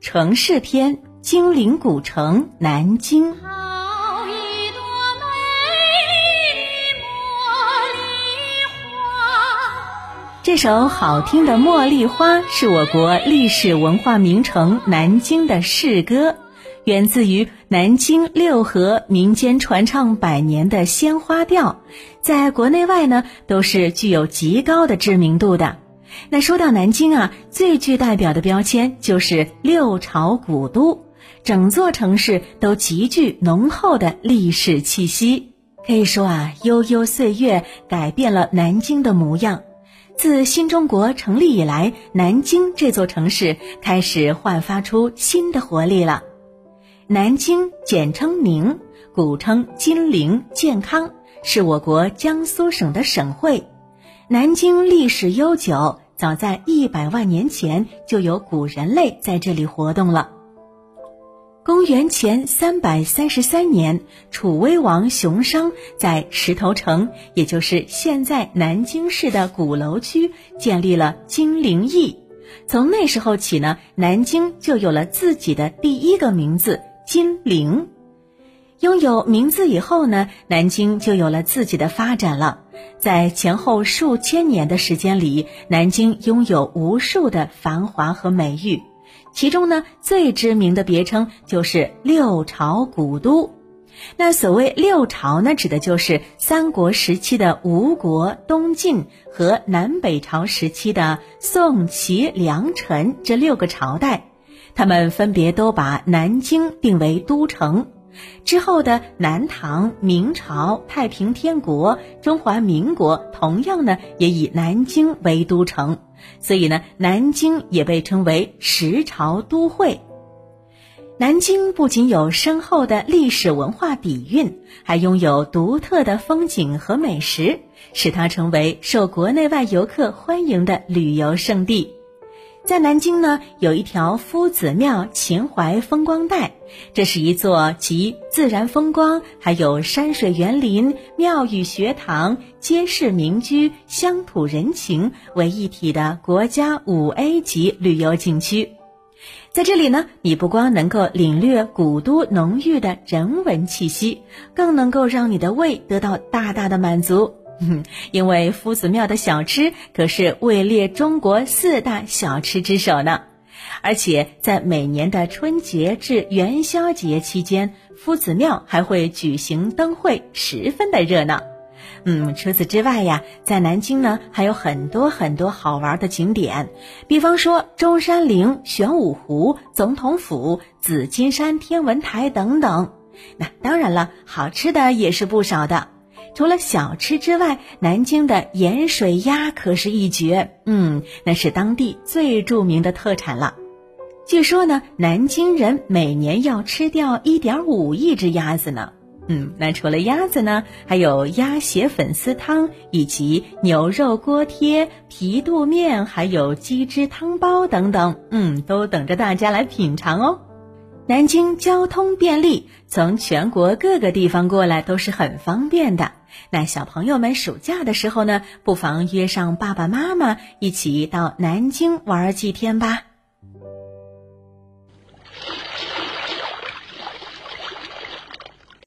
城市篇：金陵古城南京。好一朵美丽的茉莉花。这首好听的《茉莉花》是我国历史文化名城南京的市歌，源自于南京六合民间传唱百年的鲜花调，在国内外呢都是具有极高的知名度的。那说到南京啊，最具代表的标签就是六朝古都，整座城市都极具浓厚的历史气息。可以说啊，悠悠岁月改变了南京的模样。自新中国成立以来，南京这座城市开始焕发出新的活力了。南京简称宁，古称金陵、建康，是我国江苏省的省会。南京历史悠久。早在一百万年前，就有古人类在这里活动了。公元前三百三十三年，楚威王熊商在石头城，也就是现在南京市的鼓楼区，建立了金陵邑。从那时候起呢，南京就有了自己的第一个名字——金陵。拥有名字以后呢，南京就有了自己的发展了。在前后数千年的时间里，南京拥有无数的繁华和美誉。其中呢，最知名的别称就是六朝古都。那所谓六朝呢，指的就是三国时期的吴国、东晋和南北朝时期的宋、齐、梁、陈这六个朝代，他们分别都把南京定为都城。之后的南唐、明朝、太平天国、中华民国，同样呢也以南京为都城，所以呢，南京也被称为十朝都会。南京不仅有深厚的历史文化底蕴，还拥有独特的风景和美食，使它成为受国内外游客欢迎的旅游胜地。在南京呢，有一条夫子庙秦淮风光带，这是一座集自然风光、还有山水园林、庙宇学堂、街市民居、乡土人情为一体的国家五 A 级旅游景区。在这里呢，你不光能够领略古都浓郁的人文气息，更能够让你的胃得到大大的满足。因为夫子庙的小吃可是位列中国四大小吃之首呢，而且在每年的春节至元宵节期间，夫子庙还会举行灯会，十分的热闹。嗯，除此之外呀，在南京呢还有很多很多好玩的景点，比方说中山陵、玄武湖、总统府、紫金山天文台等等。那当然了，好吃的也是不少的。除了小吃之外，南京的盐水鸭可是一绝。嗯，那是当地最著名的特产了。据说呢，南京人每年要吃掉一点五亿只鸭子呢。嗯，那除了鸭子呢，还有鸭血粉丝汤，以及牛肉锅贴、皮肚面，还有鸡汁汤包等等。嗯，都等着大家来品尝哦。南京交通便利，从全国各个地方过来都是很方便的。那小朋友们暑假的时候呢，不妨约上爸爸妈妈一起到南京玩几天吧。